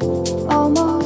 Almost.